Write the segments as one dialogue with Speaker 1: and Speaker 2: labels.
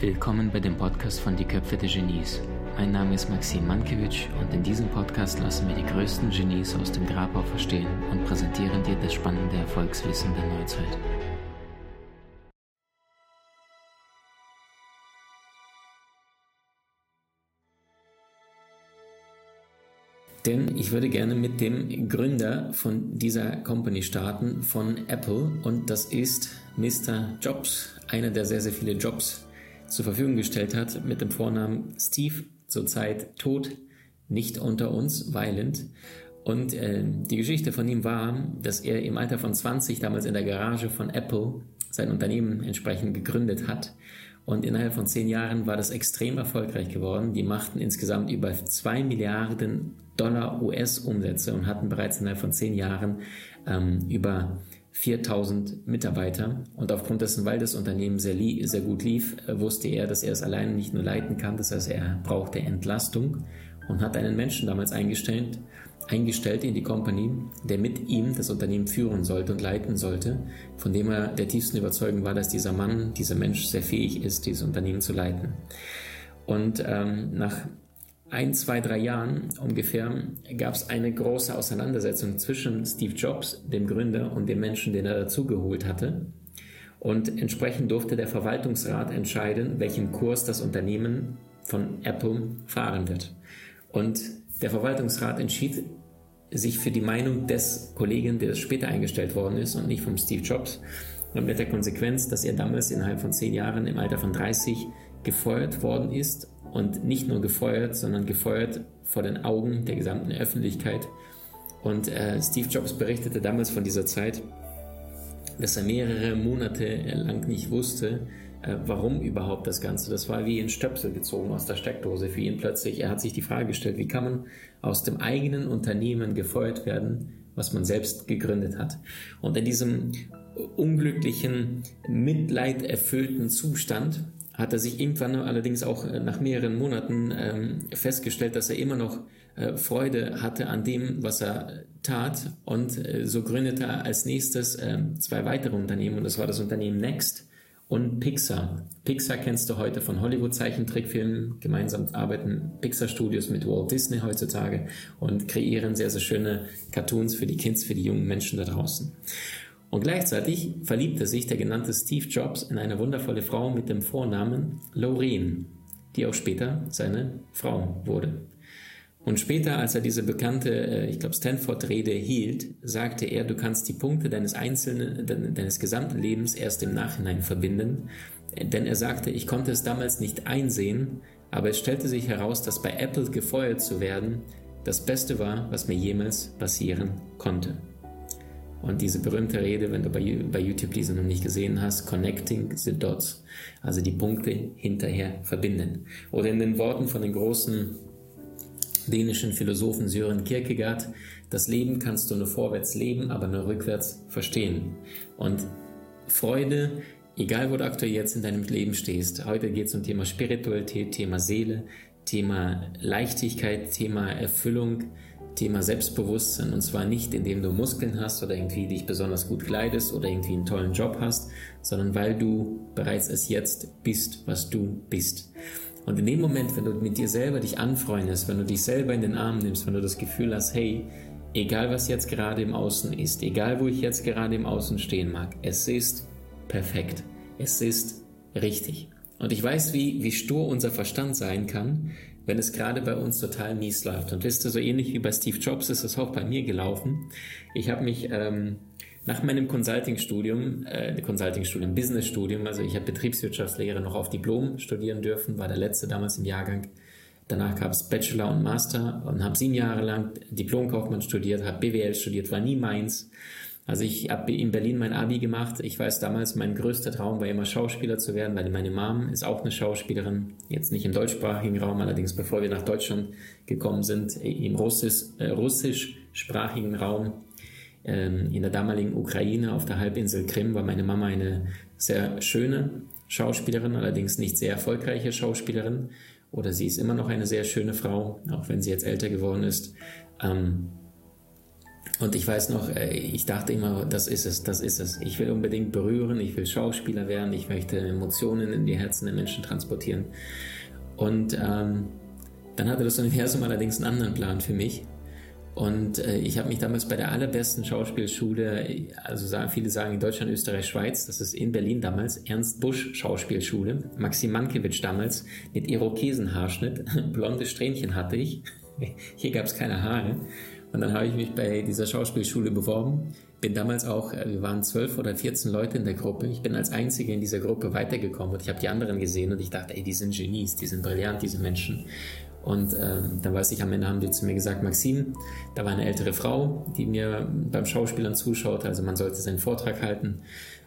Speaker 1: Willkommen bei dem Podcast von Die Köpfe der Genies. Mein Name ist Maxim Mankewitsch und in diesem Podcast lassen wir die größten Genies aus dem Grabau verstehen und präsentieren dir das spannende Erfolgswissen der Neuzeit. Denn ich würde gerne mit dem Gründer von dieser Company starten, von Apple. Und das ist Mr. Jobs, einer, der sehr, sehr viele Jobs zur Verfügung gestellt hat, mit dem Vornamen Steve, zurzeit tot, nicht unter uns, weilend. Und äh, die Geschichte von ihm war, dass er im Alter von 20 damals in der Garage von Apple sein Unternehmen entsprechend gegründet hat. Und innerhalb von zehn Jahren war das extrem erfolgreich geworden. Die machten insgesamt über zwei Milliarden Dollar US-Umsätze und hatten bereits innerhalb von zehn Jahren ähm, über 4000 Mitarbeiter und aufgrund dessen, weil das Unternehmen sehr, sehr gut lief, äh, wusste er, dass er es alleine nicht nur leiten kann, das heißt, er brauchte Entlastung und hat einen Menschen damals eingestellt, eingestellt in die Company, der mit ihm das Unternehmen führen sollte und leiten sollte, von dem er der tiefsten Überzeugung war, dass dieser Mann, dieser Mensch sehr fähig ist, dieses Unternehmen zu leiten. Und ähm, nach ein, zwei, drei Jahren ungefähr gab es eine große Auseinandersetzung zwischen Steve Jobs, dem Gründer, und dem Menschen, den er dazugeholt hatte. Und entsprechend durfte der Verwaltungsrat entscheiden, welchen Kurs das Unternehmen von Apple fahren wird. Und der Verwaltungsrat entschied sich für die Meinung des Kollegen, der später eingestellt worden ist und nicht vom Steve Jobs. Und mit der Konsequenz, dass er damals innerhalb von zehn Jahren im Alter von 30 gefeuert worden ist und nicht nur gefeuert, sondern gefeuert vor den Augen der gesamten Öffentlichkeit. Und äh, Steve Jobs berichtete damals von dieser Zeit, dass er mehrere Monate lang nicht wusste, äh, warum überhaupt das Ganze. Das war wie ein Stöpsel gezogen aus der Steckdose für ihn plötzlich. Er hat sich die Frage gestellt, wie kann man aus dem eigenen Unternehmen gefeuert werden, was man selbst gegründet hat. Und in diesem unglücklichen, mitleiderfüllten Zustand hat er sich irgendwann allerdings auch äh, nach mehreren Monaten ähm, festgestellt, dass er immer noch äh, Freude hatte an dem, was er tat. Und äh, so gründete er als nächstes äh, zwei weitere Unternehmen. Und das war das Unternehmen Next und Pixar. Pixar kennst du heute von Hollywood-Zeichentrickfilmen. Gemeinsam arbeiten Pixar-Studios mit Walt Disney heutzutage und kreieren sehr, sehr schöne Cartoons für die Kids, für die jungen Menschen da draußen. Und gleichzeitig verliebte sich der genannte Steve Jobs in eine wundervolle Frau mit dem Vornamen Lorraine, die auch später seine Frau wurde. Und später, als er diese bekannte, äh, ich glaube, Stanford-Rede hielt, sagte er, du kannst die Punkte deines einzelnen, deines gesamten Lebens erst im Nachhinein verbinden. Denn er sagte, ich konnte es damals nicht einsehen, aber es stellte sich heraus, dass bei Apple gefeuert zu werden das Beste war, was mir jemals passieren konnte. Und diese berühmte Rede, wenn du bei, bei YouTube diese noch nicht gesehen hast, Connecting the Dots, also die Punkte hinterher verbinden. Oder in den Worten von den großen dänischen Philosophen Sören Kierkegaard, das Leben kannst du nur vorwärts leben, aber nur rückwärts verstehen. Und Freude, egal wo du aktuell jetzt in deinem Leben stehst, heute geht es um Thema Spiritualität, Thema Seele, Thema Leichtigkeit, Thema Erfüllung, Thema Selbstbewusstsein und zwar nicht, indem du Muskeln hast oder irgendwie dich besonders gut kleidest oder irgendwie einen tollen Job hast, sondern weil du bereits es jetzt bist, was du bist. Und in dem Moment, wenn du mit dir selber dich anfreundest, wenn du dich selber in den Arm nimmst, wenn du das Gefühl hast, hey, egal was jetzt gerade im Außen ist, egal wo ich jetzt gerade im Außen stehen mag, es ist perfekt. Es ist richtig. Und ich weiß, wie, wie stur unser Verstand sein kann, wenn es gerade bei uns total mies läuft. Und wisst ihr, so ähnlich wie bei Steve Jobs ist es auch bei mir gelaufen. Ich habe mich ähm, nach meinem Consulting-Studium, äh, Consulting-Studium, Business-Studium, also ich habe Betriebswirtschaftslehre noch auf Diplom studieren dürfen, war der letzte damals im Jahrgang. Danach gab es Bachelor und Master und habe sieben Jahre lang Diplomkaufmann studiert, habe BWL studiert, war nie meins. Also ich habe in Berlin mein Abi gemacht. Ich weiß damals, mein größter Traum war immer Schauspieler zu werden, weil meine Mom ist auch eine Schauspielerin. Jetzt nicht im deutschsprachigen Raum, allerdings bevor wir nach Deutschland gekommen sind, im Russisch, äh, russischsprachigen Raum. Ähm, in der damaligen Ukraine auf der Halbinsel Krim war meine Mama eine sehr schöne Schauspielerin, allerdings nicht sehr erfolgreiche Schauspielerin. Oder sie ist immer noch eine sehr schöne Frau, auch wenn sie jetzt älter geworden ist. Ähm, Und ich weiß noch, äh, ich dachte immer, das ist es, das ist es. Ich will unbedingt berühren, ich will Schauspieler werden, ich möchte Emotionen in die Herzen der Menschen transportieren. Und ähm, dann hatte das Universum allerdings einen anderen Plan für mich. Und äh, ich habe mich damals bei der allerbesten Schauspielschule, also sagen, viele sagen in Deutschland, Österreich, Schweiz, das ist in Berlin damals, Ernst Busch Schauspielschule, Maxim Mankiewicz damals, mit Irokesenhaarschnitt, blonde Strähnchen hatte ich. Hier gab es keine Haare. Und dann habe ich mich bei dieser Schauspielschule beworben. Bin damals auch, äh, wir waren zwölf oder vierzehn Leute in der Gruppe. Ich bin als Einzige in dieser Gruppe weitergekommen und ich habe die anderen gesehen und ich dachte, ey, die sind Genies, die sind brillant, diese Menschen. Und ähm, dann weiß ich, am Ende haben die zu mir gesagt, Maxim, da war eine ältere Frau, die mir beim Schauspielern zuschaut, also man sollte seinen Vortrag halten.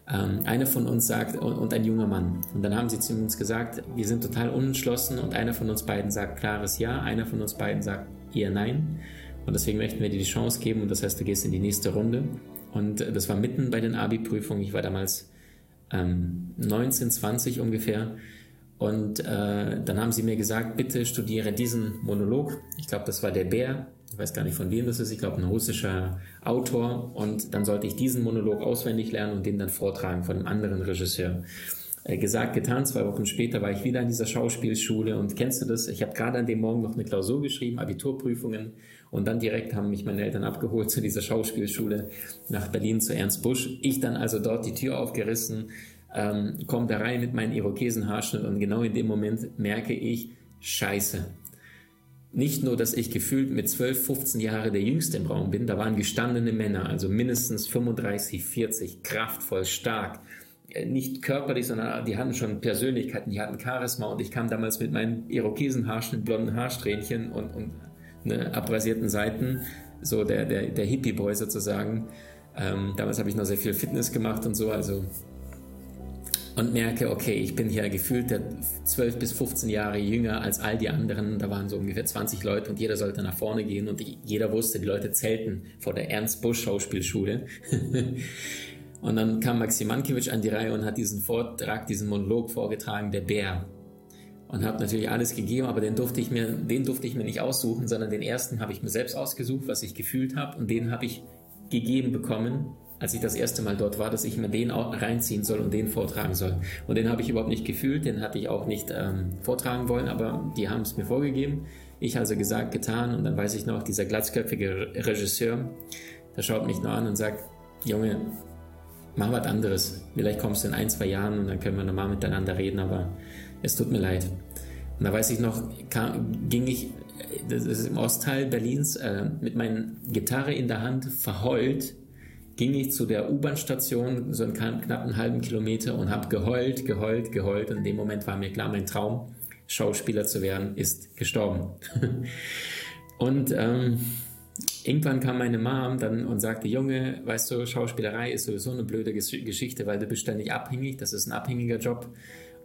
Speaker 1: Ähm, einer von uns sagt, und, und, ein junger Mann. Und dann haben sie zu uns gesagt, wir sind total unentschlossen und einer von uns beiden sagt klares Ja, einer von uns beiden sagt eher Nein. Und deswegen möchten wir dir die Chance geben und das heißt, du gehst in die nächste Runde. Und äh, das war mitten bei den Abi-Prüfungen. Ich war damals ähm, 19, 20 ungefähr. Und äh, dann haben sie mir gesagt, bitte studiere diesen Monolog. Ich glaube, das war der Bär. Ich weiß gar nicht von wem das ist. Ich glaube, ein russischer Autor. Und dann sollte ich diesen Monolog auswendig lernen und den dann vortragen von einem anderen Regisseur. Äh, gesagt, getan. Zwei Wochen später war ich wieder in dieser Schauspielschule und kennst du das? Ich habe gerade an dem Morgen noch eine Klausur geschrieben, Abiturprüfungen und dann direkt haben mich meine Eltern abgeholt zu dieser Schauspielschule nach Berlin zu Ernst Busch. Ich dann also dort die Tür aufgerissen, ähm, komme da rein mit meinem Irokesenhaarschnitt und genau in dem Moment merke ich, scheiße. Nicht nur, dass ich gefühlt mit 12, 15 Jahren der Jüngste im Raum bin, da waren gestandene Männer, also mindestens 35, 40, kraftvoll, stark, äh, nicht körperlich, sondern die hatten schon Persönlichkeiten, die hatten Charisma und ich kam damals mit meinen Irokesenhaarschnitt, blonden Haarsträhnchen und, und ne, abrasierten Seiten, so der, der, der Hippie-Boy sozusagen. Ähm, damals habe ich noch sehr viel Fitness gemacht und so, also und merke, okay, ich bin hier gefühlt der 12 bis 15 Jahre jünger als all die anderen. Da waren so ungefähr 20 Leute und jeder sollte nach vorne gehen und jeder wusste, die Leute zelten vor der Ernst Busch Schauspielschule. Und dann kam Maxim Mankiewicz an die Reihe und hat diesen Vortrag, diesen Monolog vorgetragen, der Bär. Und habe natürlich alles gegeben, aber den durfte ich mir, den durfte ich mir nicht aussuchen, sondern den ersten habe ich mir selbst ausgesucht, was ich gefühlt habe, und den habe ich gegeben bekommen, als ich das erste Mal dort war, dass ich mir den reinziehen soll und den vortragen soll. Und den habe ich überhaupt nicht gefühlt, den hatte ich auch nicht ähm, vortragen wollen, aber die haben es mir vorgegeben. Ich also gesagt, getan und dann weiß ich noch, dieser glatzköpfige Regisseur, der schaut mich nur an und sagt, Junge, mach was anderes. Vielleicht kommst du in ein, zwei Jahren und dann können wir nochmal miteinander reden, aber es tut mir leid. Und da weiß ich noch, kam, ging ich, das ist im Ostteil Berlins, äh, mit meiner Gitarre in der Hand, verheult, ging ich zu der U-Bahn-Station, so einen knappen halben Kilometer und habe geheult, geheult, geheult. Und in dem Moment war mir klar, mein Traum, Schauspieler zu werden, ist gestorben. und ähm, Irgendwann kam meine Mom dann und sagte, Junge, weißt du, Schauspielerei ist sowieso eine blöde Geschichte, weil du bist ständig abhängig, das ist ein abhängiger Job.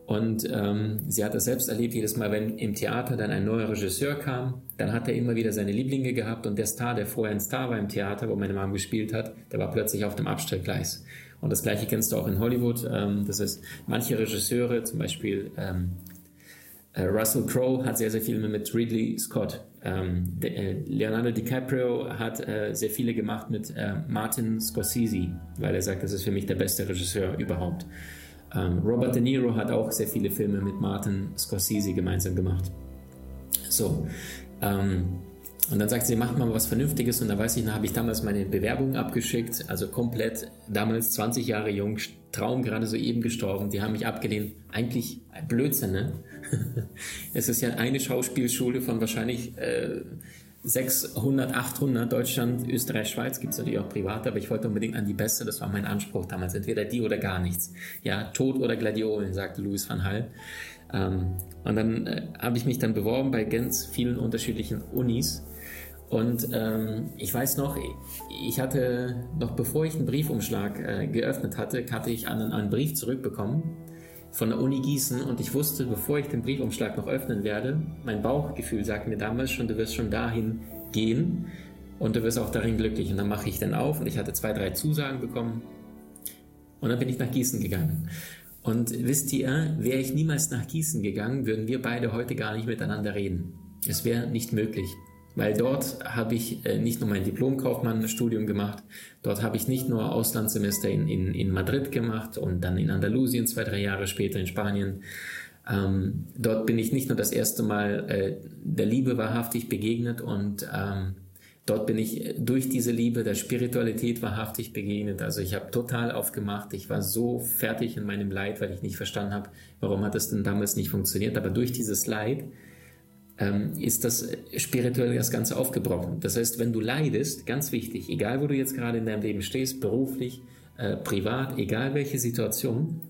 Speaker 1: Und ähm, sie hat das selbst erlebt, jedes Mal, wenn im Theater dann ein neuer Regisseur kam, dann hat er immer wieder seine Lieblinge gehabt und der Star, der vorher ein Star war im Theater, wo meine Mom gespielt hat, der war plötzlich auf dem Abstellgleis. Und das gleiche kennst du auch in Hollywood. Ähm, das ist manche Regisseure, zum Beispiel ähm, äh, Russell Crowe hat sehr, sehr viel mit Ridley Scott. Ähm, de, äh, Leonardo DiCaprio hat äh, sehr viele gemacht mit äh, Martin Scorsese, weil er sagt, das ist für mich der beste Regisseur überhaupt. Ähm, Robert De Niro hat auch sehr viele Filme mit Martin Scorsese gemeinsam gemacht. So. Ähm, und dann sagt sie, macht mal was Vernünftiges. Und da weiß ich, da habe ich damals meine Bewerbung abgeschickt, also komplett, damals 20 Jahre jung, Traum gerade so eben gestorben. Die haben mich abgelehnt. Eigentlich Blödsinn, ne? es ist ja eine Schauspielschule von wahrscheinlich äh, 600, 800, Deutschland, Österreich, Schweiz, gibt es natürlich auch privat, aber ich wollte unbedingt an die beste, das war mein Anspruch damals, entweder die oder gar nichts. Ja, Tod oder Gladiolen, sagte Louis van Hall. Ähm, und dann äh, habe ich mich dann beworben bei ganz vielen unterschiedlichen Unis. Und ähm, ich weiß noch, ich hatte, noch bevor ich einen Briefumschlag äh, geöffnet hatte, hatte ich einen, einen Brief zurückbekommen von der Uni Gießen und ich wusste, bevor ich den Briefumschlag noch öffnen werde, mein Bauchgefühl sagt mir damals schon, du wirst schon dahin gehen und du wirst auch darin glücklich. Und dann mache ich den auf und ich hatte zwei, drei Zusagen bekommen und dann bin ich nach Gießen gegangen. Und wisst ihr, wäre ich niemals nach Gießen gegangen, würden wir beide heute gar nicht miteinander reden. Es wäre nicht möglich Weil dort habe ich äh, nicht nur mein Diplomkaufmann-Studium gemacht, dort habe ich nicht nur Auslandssemester in, in, in Madrid gemacht und dann in Andalusien zwei, drei Jahre später in Spanien. Ähm, dort bin ich nicht nur das erste Mal äh, der Liebe wahrhaftig begegnet und ähm, dort bin ich durch diese Liebe der Spiritualität wahrhaftig begegnet. Also ich habe total aufgemacht. Ich war so fertig in meinem Leid, weil ich nicht verstanden habe, warum hat es denn damals nicht funktioniert. Aber durch dieses Leid ähm, ist das spirituell das Ganze aufgebrochen. Das heißt, wenn du leidest, ganz wichtig, egal wo du jetzt gerade in deinem Leben stehst, beruflich, äh, privat, egal welche Situation,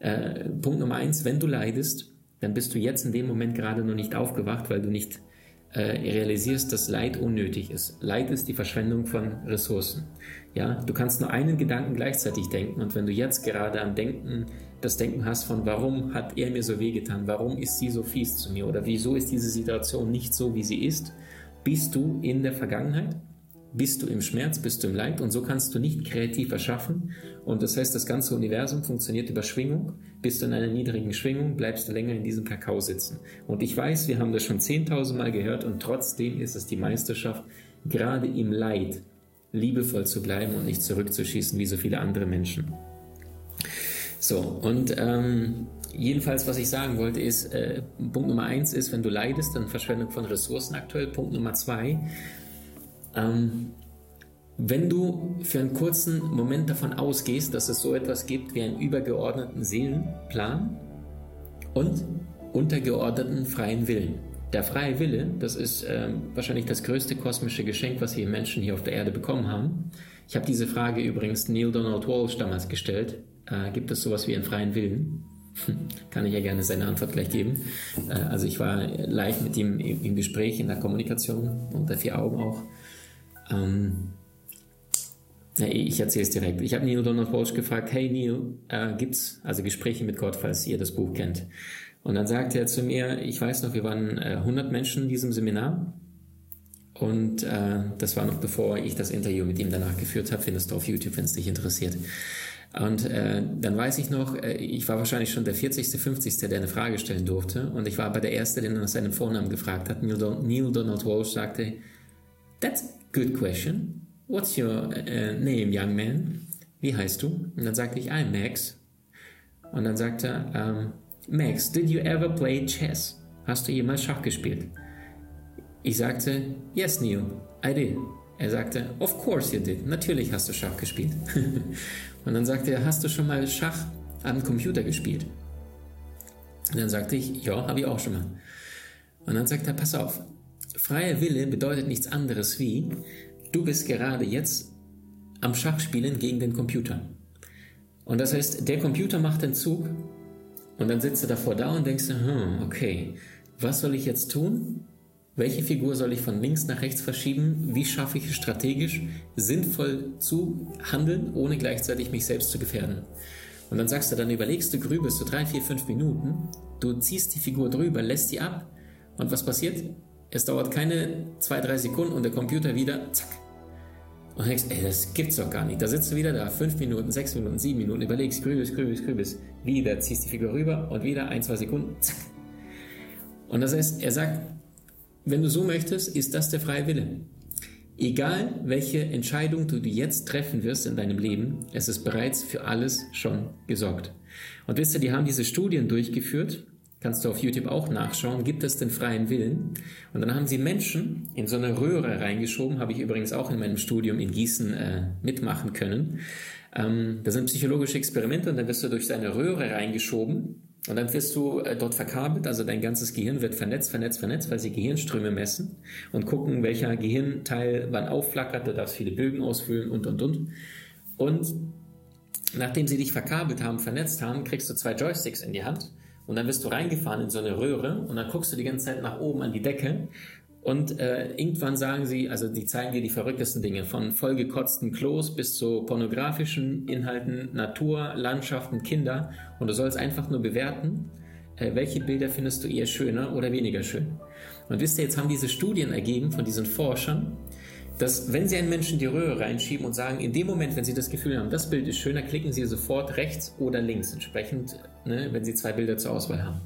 Speaker 1: äh, Punkt Nummer eins, wenn du leidest, dann bist du jetzt in dem Moment gerade noch nicht aufgewacht, weil du nicht äh, realisierst, dass Leid unnötig ist. Leid ist die Verschwendung von Ressourcen. Ja, du kannst nur einen Gedanken gleichzeitig denken und wenn du jetzt gerade am Denken, das Denken hast von, warum hat er mir so wehgetan, warum ist sie so fies zu mir oder wieso ist diese Situation nicht so, wie sie ist, bist du in der Vergangenheit bist du im Schmerz, bist du im Leid und so kannst du nicht kreativ erschaffen. Und das heißt, das ganze Universum funktioniert über Schwingung. Bist du in einer niedrigen Schwingung, bleibst du länger in diesem Kakao sitzen. Und ich weiß, wir haben das schon 10.000 Mal gehört und trotzdem ist es die Meisterschaft, gerade im Leid liebevoll zu bleiben und nicht zurückzuschießen wie so viele andere Menschen. So, und ähm, jedenfalls, was ich sagen wollte, ist, äh, Punkt Nummer eins ist, wenn du leidest, dann Verschwendung von Ressourcen aktuell. Punkt Nummer zwei, ähm, wenn du für einen kurzen Moment davon ausgehst, dass es so etwas gibt wie einen übergeordneten Seelenplan und untergeordneten freien Willen. Der freie Wille, das ist äh, wahrscheinlich das größte kosmische Geschenk, was wir Menschen hier auf der Erde bekommen haben. Ich habe diese Frage übrigens Neil Donald Walsh damals gestellt. Äh, gibt es sowas wie einen freien Willen? Kann ich ja gerne seine Antwort gleich geben. Äh, also ich war live mit ihm im Gespräch, in der Kommunikation, unter vier Augen auch. Ähm, ich erzähle es direkt. Ich habe Neil Donald Walsh gefragt, hey Neil, äh, gibt's also Gespräche mit Gott, falls ihr das Buch kennt? Und dann sagte er zu mir, ich weiß noch, wir waren äh, 100 Menschen in diesem Seminar und äh, das war noch bevor ich das Interview mit ihm danach geführt habe. Findest du auf YouTube, wenn es dich interessiert. Und äh, dann weiß ich noch, äh, ich war wahrscheinlich schon der 40., 50., der eine Frage stellen durfte. Und ich war aber der Erste, der nach seinem Vornamen gefragt hat. Neil, Don Neil Donald Walsh sagte, That's Good question. What's your uh, name, young man? Wie heißt du? Und dann sagte ich, I'm Max. Und dann sagte er, um, Max, did you ever play chess? Hast du jemals Schach gespielt? Ich sagte, yes, Neil, I did. Er sagte, of course you did. Natürlich hast du Schach gespielt. und dann sagte er, hast du schon mal Schach am Computer gespielt? Und dann sagte ich, ja, habe ich auch schon mal. Und dann sagte er, pass auf, Freier Wille bedeutet nichts anderes wie, du bist gerade jetzt am Schachspielen gegen den Computer. Und das heißt, der Computer macht den Zug und dann sitzt du davor da und denkst, hm, okay, was soll ich jetzt tun? Welche Figur soll ich von links nach rechts verschieben? Wie schaffe ich es strategisch, sinnvoll zu handeln, ohne gleichzeitig mich selbst zu gefährden? Und dann sagst du, dann überlegst du, grübelst so drei, vier, fünf Minuten, du ziehst die Figur drüber, lässt sie ab und was passiert? Es dauert keine zwei, drei Sekunden und der Computer wieder, zack. Und denkst, ey, das gibt's doch gar nicht. Da sitzt du wieder da, fünf Minuten, sechs Minuten, sieben Minuten, überlegst, grübelst, grübelst, grübelst. Wieder ziehst die Figur rüber und wieder ein, zwei Sekunden, zack. Und das heißt, er sagt, wenn du so möchtest, ist das der freie Wille. Egal, welche Entscheidung du jetzt treffen wirst in deinem Leben, es ist bereits für alles schon gesorgt. Und wisst ihr, die haben diese Studien durchgeführt kannst du auf YouTube auch nachschauen, gibt es den freien Willen? Und dann haben sie Menschen in so eine Röhre reingeschoben, habe ich übrigens auch in meinem Studium in Gießen äh, mitmachen können. Ähm, das sind psychologische Experimente und dann wirst du durch seine Röhre reingeschoben und dann wirst du äh, dort verkabelt, also dein ganzes Gehirn wird vernetzt, vernetzt, vernetzt, weil sie Gehirnströme messen und gucken, welcher Gehirnteil wann aufflackert, du darfst viele Bögen ausfüllen und, und, und. Und nachdem sie dich verkabelt haben, vernetzt haben, kriegst du zwei Joysticks in die Hand und dann wirst du reingefahren in so eine Röhre und dann guckst du die ganze Zeit nach oben an die Decke und äh, irgendwann sagen sie, also die zeigen dir die verrücktesten Dinge, von vollgekotzten Klos bis zu pornografischen Inhalten, Natur, Landschaften, Kinder. Und du sollst einfach nur bewerten, äh, welche Bilder findest du eher schöner oder weniger schön. Und wisst ihr, jetzt haben diese Studien ergeben von diesen Forschern, dass wenn Sie einen Menschen die Röhre reinschieben und sagen, in dem Moment, wenn Sie das Gefühl haben, das Bild ist schöner, klicken Sie sofort rechts oder links, entsprechend, ne, wenn Sie zwei Bilder zur Auswahl haben.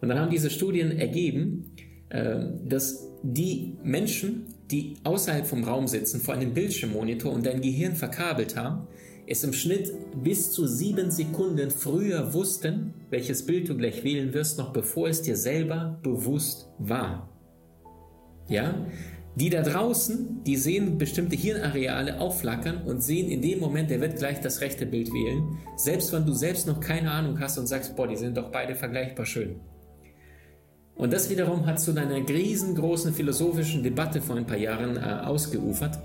Speaker 1: Und dann haben diese Studien ergeben, äh, dass die Menschen, die außerhalb vom Raum sitzen, vor einem Bildschirmmonitor und dein Gehirn verkabelt haben, es im Schnitt bis zu sieben Sekunden früher wussten, welches Bild du gleich wählen wirst, noch bevor es dir selber bewusst war. Ja? Die da draußen, die sehen bestimmte Hirnareale aufflackern und sehen in dem Moment, der wird gleich das rechte Bild wählen, selbst wenn du selbst noch keine Ahnung hast und sagst, boah, die sind doch beide vergleichbar schön. Und das wiederum hat zu einer riesengroßen philosophischen Debatte vor ein paar Jahren äh, ausgeufert,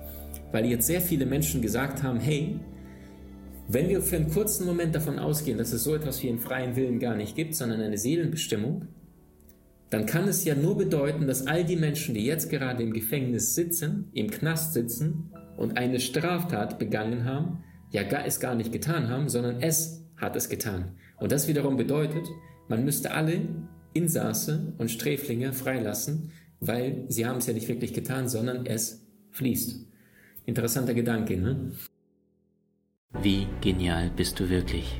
Speaker 1: weil jetzt sehr viele Menschen gesagt haben, hey, wenn wir für einen kurzen Moment davon ausgehen, dass es so etwas wie einen freien Willen gar nicht gibt, sondern eine Seelenbestimmung, dann kann es ja nur bedeuten, dass all die Menschen, die jetzt gerade im Gefängnis sitzen, im Knast sitzen und eine Straftat begangen haben, ja gar, es gar nicht getan haben, sondern es hat es getan. Und das wiederum bedeutet, man müsste alle Insasse und Sträflinge freilassen, weil sie haben es ja nicht wirklich getan, sondern es fließt. Interessanter Gedanke, ne?
Speaker 2: Wie genial bist du wirklich?